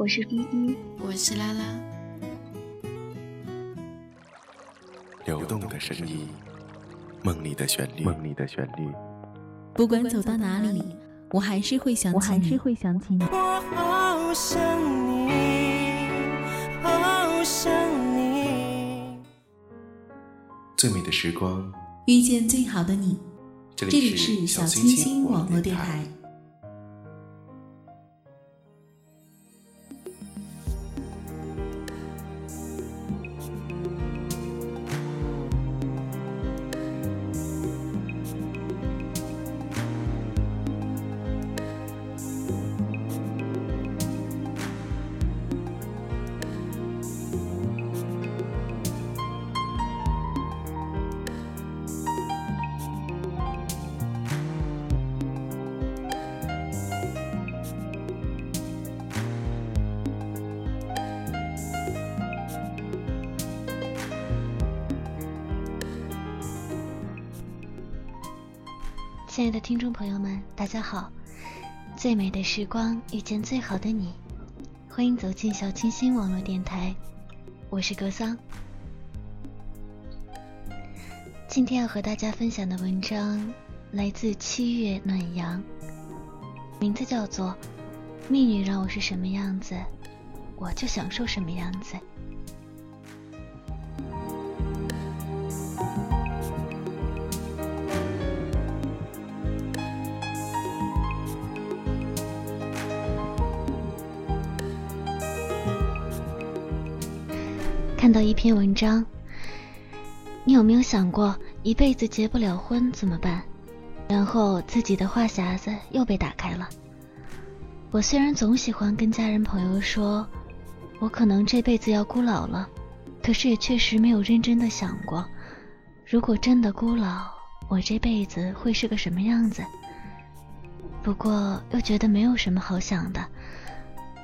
我是依依，我是拉拉。流动的声音，梦里的旋律，梦里的旋律。不管走到哪里，我还是会想起你，我还是会想起你。我好想你，好想你。最美的时光，遇见最好的你。这里是小清新网络电台。亲爱的听众朋友们，大家好！最美的时光遇见最好的你，欢迎走进小清新网络电台，我是格桑。今天要和大家分享的文章来自七月暖阳，名字叫做《命运让我是什么样子，我就享受什么样子》。看到一篇文章，你有没有想过一辈子结不了婚怎么办？然后自己的话匣子又被打开了。我虽然总喜欢跟家人朋友说，我可能这辈子要孤老了，可是也确实没有认真的想过，如果真的孤老，我这辈子会是个什么样子？不过又觉得没有什么好想的，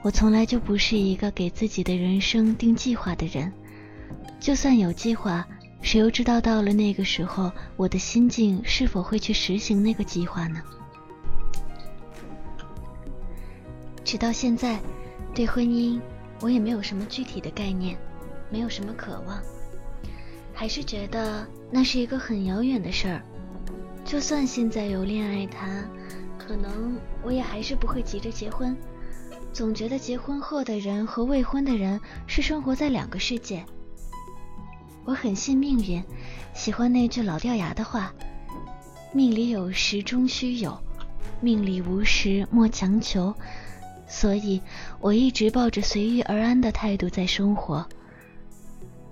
我从来就不是一个给自己的人生定计划的人。就算有计划，谁又知道到了那个时候，我的心境是否会去实行那个计划呢？直到现在，对婚姻我也没有什么具体的概念，没有什么渴望，还是觉得那是一个很遥远的事儿。就算现在有恋爱谈，可能我也还是不会急着结婚，总觉得结婚后的人和未婚的人是生活在两个世界。我很信命运，喜欢那句老掉牙的话：“命里有时终须有，命里无时莫强求。”所以，我一直抱着随遇而安的态度在生活。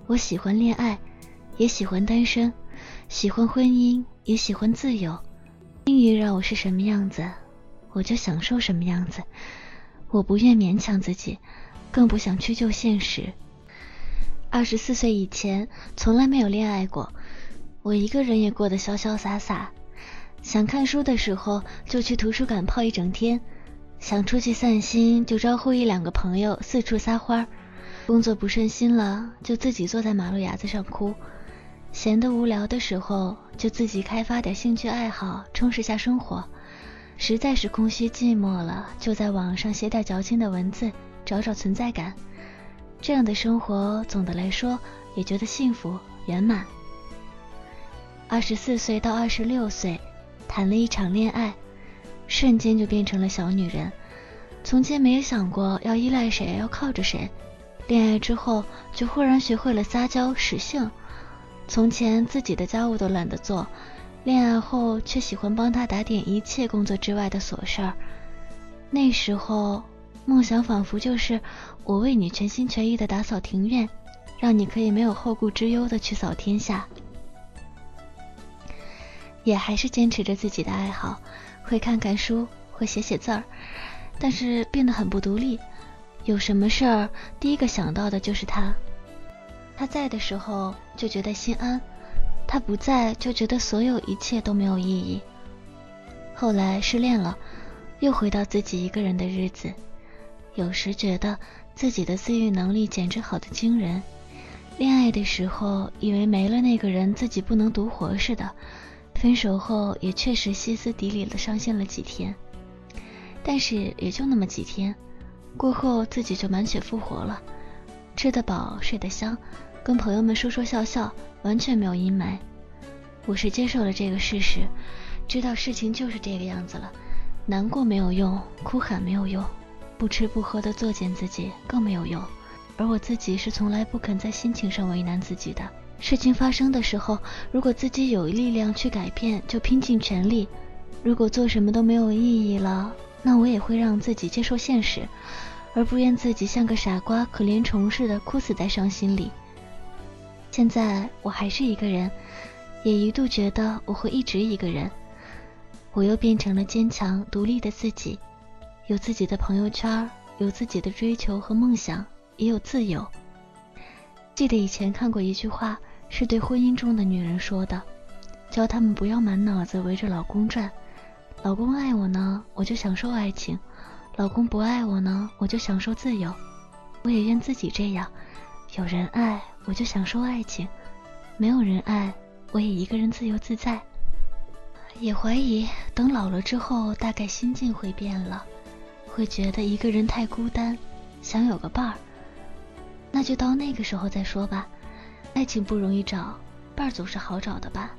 我喜欢恋爱，也喜欢单身，喜欢婚姻，也喜欢自由。命运让我是什么样子，我就享受什么样子。我不愿勉强自己，更不想屈就现实。二十四岁以前，从来没有恋爱过。我一个人也过得潇潇洒洒。想看书的时候，就去图书馆泡一整天；想出去散心，就招呼一两个朋友四处撒欢儿。工作不顺心了，就自己坐在马路牙子上哭。闲得无聊的时候，就自己开发点兴趣爱好，充实下生活。实在是空虚寂寞了，就在网上写点矫情的文字，找找存在感。这样的生活，总的来说也觉得幸福圆满。二十四岁到二十六岁，谈了一场恋爱，瞬间就变成了小女人。从前没有想过要依赖谁，要靠着谁。恋爱之后，就忽然学会了撒娇使性。从前自己的家务都懒得做，恋爱后却喜欢帮他打点一切工作之外的琐事儿。那时候。梦想仿佛就是我为你全心全意的打扫庭院，让你可以没有后顾之忧的去扫天下。也还是坚持着自己的爱好，会看看书，会写写字儿，但是变得很不独立。有什么事儿，第一个想到的就是他。他在的时候就觉得心安，他不在就觉得所有一切都没有意义。后来失恋了，又回到自己一个人的日子，有时觉得自己的自愈能力简直好的惊人。恋爱的时候以为没了那个人自己不能独活似的，分手后也确实歇斯底里的伤心了几天，但是也就那么几天。过后自己就满血复活了，吃得饱，睡得香，跟朋友们说说笑笑，完全没有阴霾。我是接受了这个事实，知道事情就是这个样子了。难过没有用，哭喊没有用，不吃不喝的作践自己更没有用。而我自己是从来不肯在心情上为难自己的。事情发生的时候，如果自己有力量去改变，就拼尽全力；如果做什么都没有意义了，那我也会让自己接受现实。而不愿自己像个傻瓜、可怜虫似的哭死在伤心里。现在我还是一个人，也一度觉得我会一直一个人。我又变成了坚强、独立的自己，有自己的朋友圈，有自己的追求和梦想，也有自由。记得以前看过一句话，是对婚姻中的女人说的，教她们不要满脑子围着老公转。老公爱我呢，我就享受爱情。老公不爱我呢，我就享受自由。我也愿自己这样，有人爱我就享受爱情，没有人爱我也一个人自由自在。也怀疑等老了之后，大概心境会变了，会觉得一个人太孤单，想有个伴儿。那就到那个时候再说吧。爱情不容易找，伴儿总是好找的吧。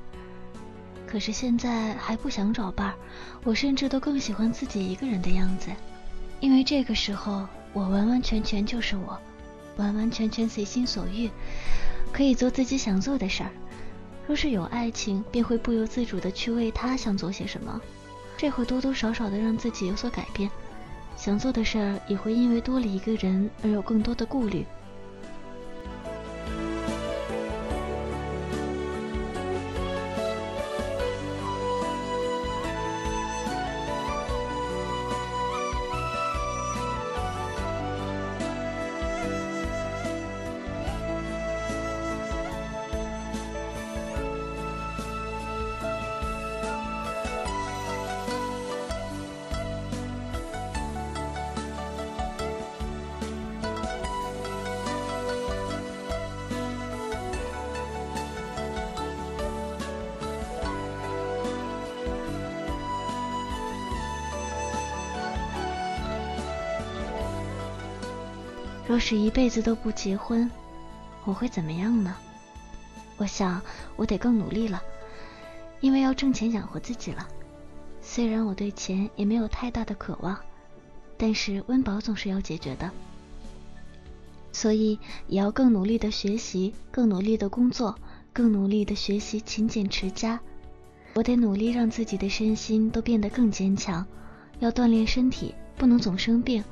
可是现在还不想找伴儿，我甚至都更喜欢自己一个人的样子。因为这个时候，我完完全全就是我，完完全全随心所欲，可以做自己想做的事儿。若是有爱情，便会不由自主的去为他想做些什么，这会多多少少的让自己有所改变，想做的事儿也会因为多了一个人而有更多的顾虑。若是一辈子都不结婚，我会怎么样呢？我想我得更努力了，因为要挣钱养活自己了。虽然我对钱也没有太大的渴望，但是温饱总是要解决的，所以也要更努力的学习，更努力的工作，更努力的学习勤俭持家。我得努力让自己的身心都变得更坚强，要锻炼身体，不能总生病，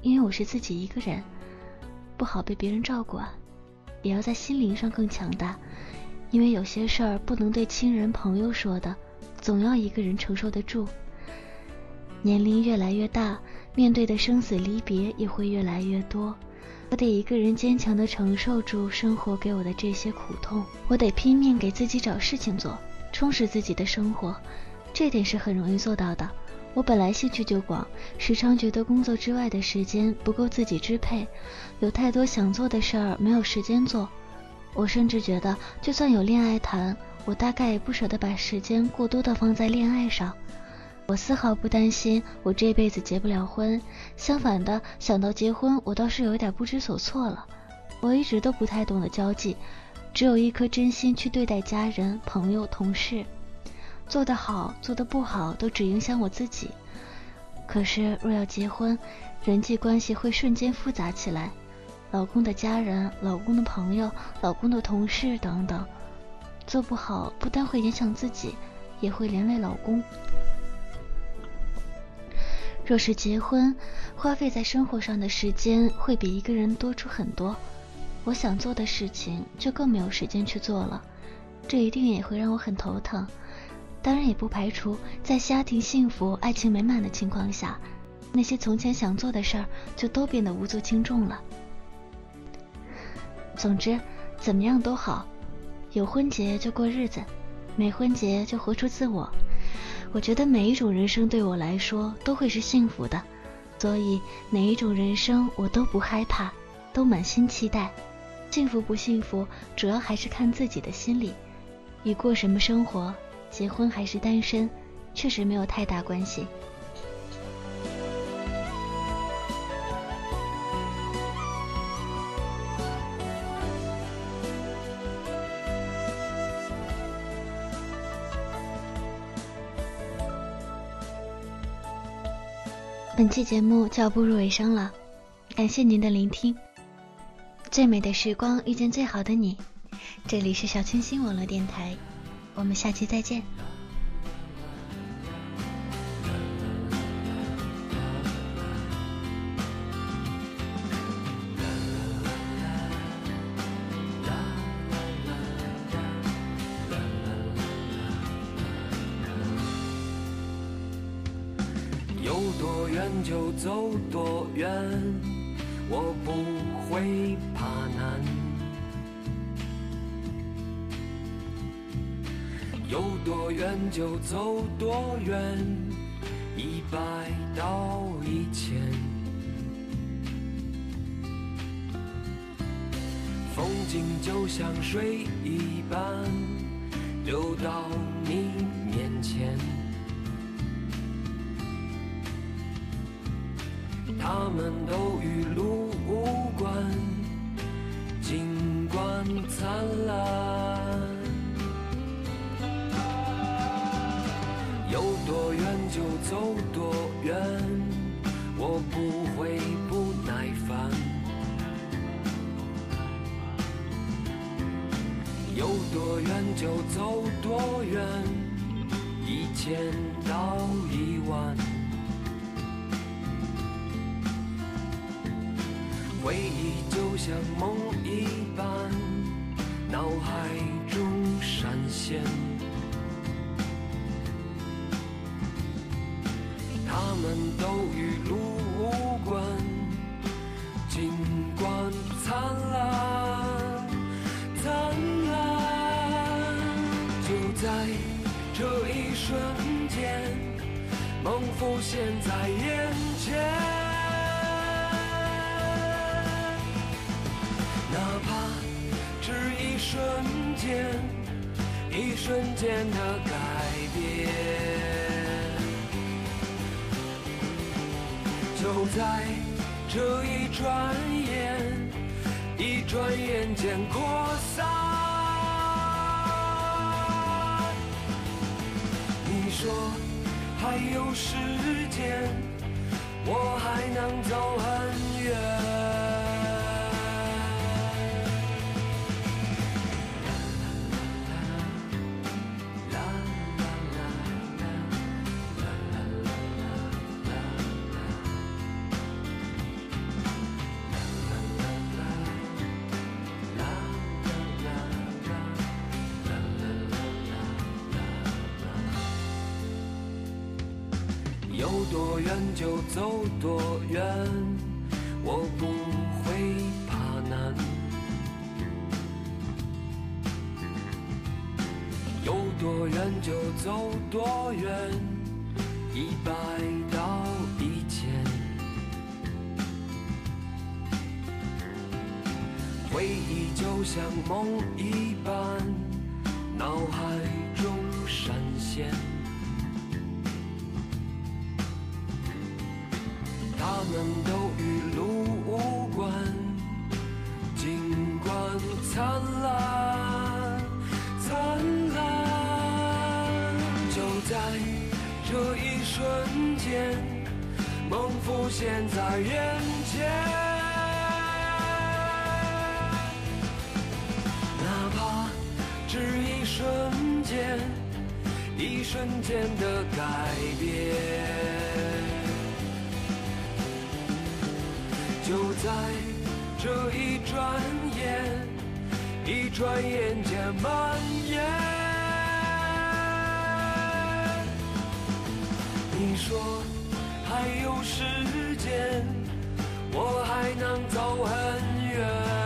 因为我是自己一个人。不好被别人照顾啊，也要在心灵上更强大，因为有些事儿不能对亲人朋友说的，总要一个人承受得住。年龄越来越大，面对的生死离别也会越来越多，我得一个人坚强的承受住生活给我的这些苦痛，我得拼命给自己找事情做，充实自己的生活，这点是很容易做到的。我本来兴趣就广，时常觉得工作之外的时间不够自己支配，有太多想做的事儿没有时间做。我甚至觉得，就算有恋爱谈，我大概也不舍得把时间过多的放在恋爱上。我丝毫不担心我这辈子结不了婚，相反的，想到结婚，我倒是有点不知所措了。我一直都不太懂得交际，只有一颗真心去对待家人、朋友、同事。做得好，做得不好，都只影响我自己。可是若要结婚，人际关系会瞬间复杂起来，老公的家人、老公的朋友、老公的同事等等，做不好不但会影响自己，也会连累老公。若是结婚，花费在生活上的时间会比一个人多出很多，我想做的事情就更没有时间去做了，这一定也会让我很头疼。当然也不排除在家庭幸福、爱情美满的情况下，那些从前想做的事儿就都变得无足轻重了。总之，怎么样都好，有婚结就过日子，没婚结就活出自我。我觉得每一种人生对我来说都会是幸福的，所以哪一种人生我都不害怕，都满心期待。幸福不幸福，主要还是看自己的心理。你过什么生活，结婚还是单身，确实没有太大关系。本期节目就要步入尾声了，感谢您的聆听。最美的时光遇见最好的你，这里是小清新网络电台，我们下期再见。有多远就走多远，我不会怕难。远就走多远，一百到一千。风景就像水一般，流到你面前。他们都与路无关，尽管灿烂。多远就走多远，我不会不耐烦。有多远就走多远，一千到一万。回忆就像梦一般，脑海中闪现。间的改变，就在这一转眼，一转眼间扩散。你说还有时间，我还能走很远。多远就走多远，我不会怕难。有多远就走多远，一百到一千。回忆就像梦一般，脑海中闪现。我们都与路无关，尽管灿烂，灿烂。就在这一瞬间，梦浮现在眼前。哪怕只一瞬间，一瞬间的改变。就在这一转眼，一转眼间蔓延。你说还有时间，我还能走很远。